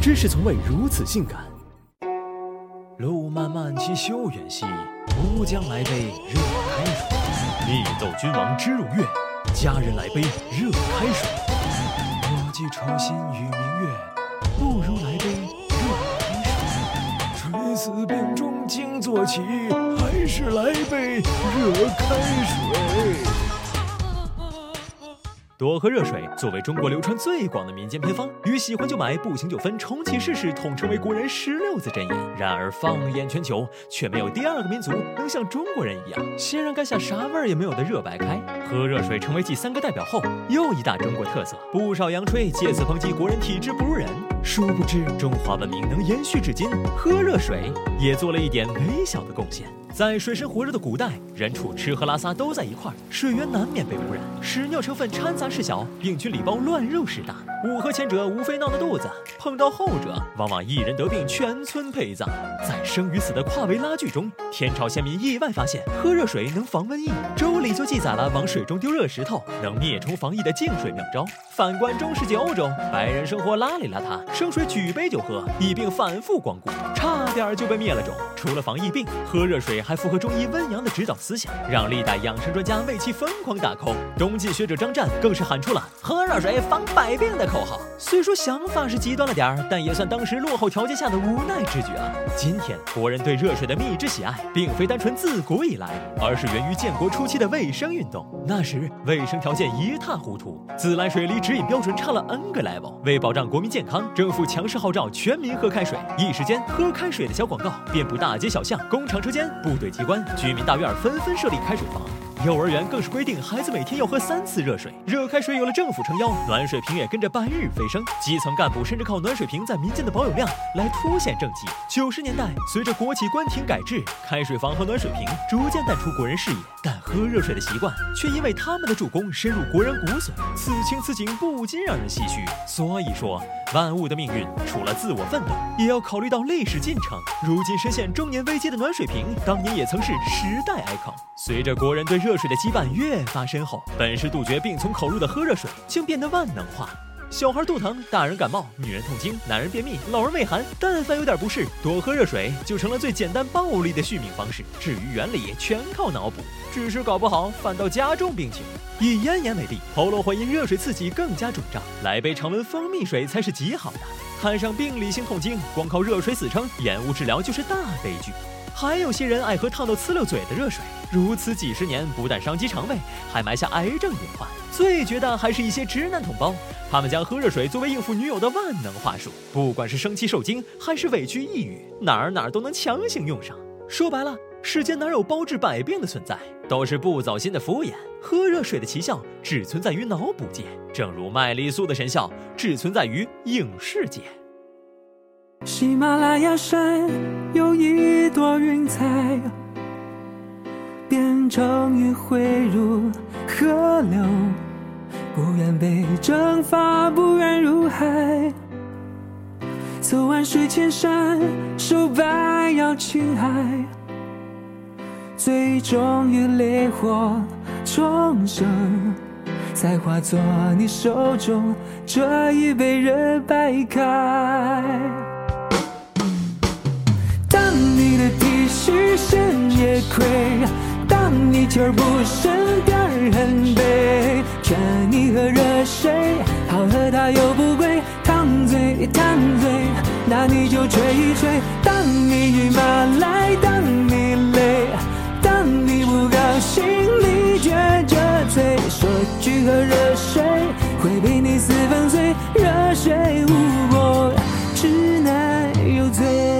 知识从未如此性感。路漫漫其修远兮，吾将来杯热开水。密斗君王之入乐，佳人来杯热开水。我寄愁心与明月，不如来杯热开水。垂死病中惊坐起，还是来杯热开水。多喝热水作为中国流传最广的民间偏方，与喜欢就买、不行就分、重启试试统称为国人十六字真言。然而放眼全球，却没有第二个民族能像中国人一样，先让干下啥味儿也没有的热白开。喝热水成为继三个代表后，又一大中国特色。不少洋吹借此抨击国人体质不如人，殊不知中华文明能延续至今，喝热水也做了一点微小的贡献。在水深火热的古代，人畜吃喝拉撒都在一块儿，水源难免被污染，屎尿成分掺杂事小，病菌礼包乱入事大。五和前者无非闹闹肚子，碰到后者往往一人得病，全村陪葬。在生与死的跨维拉锯中，天朝先民意外发现喝热水能防瘟疫，《周礼》就记载了往水中丢热石头能灭虫防疫的净水妙招。反观中世纪欧洲，白人生活邋里邋遢，生水举杯就喝，疫病反复光顾，差点就被灭了种。除了防疫病，喝热水还符合中医温阳的指导思想，让历代养生专家为其疯狂打 call。东晋学者张湛更是喊出了“喝热水防百病”的口号。虽说想法是极端了点儿，但也算当时落后条件下的无奈之举了。今天国人对热水的蜜汁喜爱，并非单纯自古以来，而是源于建国初期的卫生运动。那时卫生条件一塌糊涂，自来水离指引标准差了 n 个 level。为保障国民健康，政府强势号召全民喝开水，一时间喝开水的小广告遍布大街小巷、工厂车间、部队机关、居民大院，纷纷设立开水房。幼儿园更是规定孩子每天要喝三次热水，热开水有了政府撑腰，暖水瓶也跟着半日飞升。基层干部甚至靠暖水瓶在民间的保有量来凸显政绩。九十年代，随着国企关停改制，开水房和暖水瓶逐渐淡出国人视野，但喝热水的习惯却因为他们的助攻深入国人骨髓。此情此景不禁让人唏嘘。所以说，万物的命运除了自我奋斗，也要考虑到历史进程。如今深陷中年危机的暖水瓶，当年也曾是时代 icon。随着国人对热水的羁绊越发深厚，本是杜绝病从口入的喝热水，竟变得万能化。小孩肚疼，大人感冒，女人痛经，男人便秘，老人畏寒，但凡有点不适，多喝热水就成了最简单暴力的续命方式。至于原理，全靠脑补，只是搞不好反倒加重病情。以咽炎为例，喉咙会因热水刺激更加肿胀，来杯常温蜂蜜水才是极好的。摊上病理性痛经，光靠热水死撑，延误治疗就是大悲剧。还有些人爱喝烫到呲溜嘴的热水，如此几十年，不但伤及肠胃，还埋下癌症隐患。最绝的还是一些直男同胞，他们将喝热水作为应付女友的万能话术，不管是生气受惊，还是委屈抑郁，哪儿哪儿都能强行用上。说白了，世间哪有包治百病的存在，都是不走心的敷衍。喝热水的奇效只存在于脑补界，正如麦丽素的神效只存在于影视界。喜马拉雅山有一朵云彩，变成云汇入河流，不愿被蒸发，不愿入海。走完水千山，收百摇青海，最终于烈火重生，才化作你手中这一杯热白开。也亏。当你求而不点，便很悲。劝你喝热水，好喝它又不贵。烫嘴烫嘴，那你就吹一吹。当你郁闷来，当你累，当你不高兴，你撅着嘴，说句喝热水会被你撕粉碎。热水无果，只能有罪。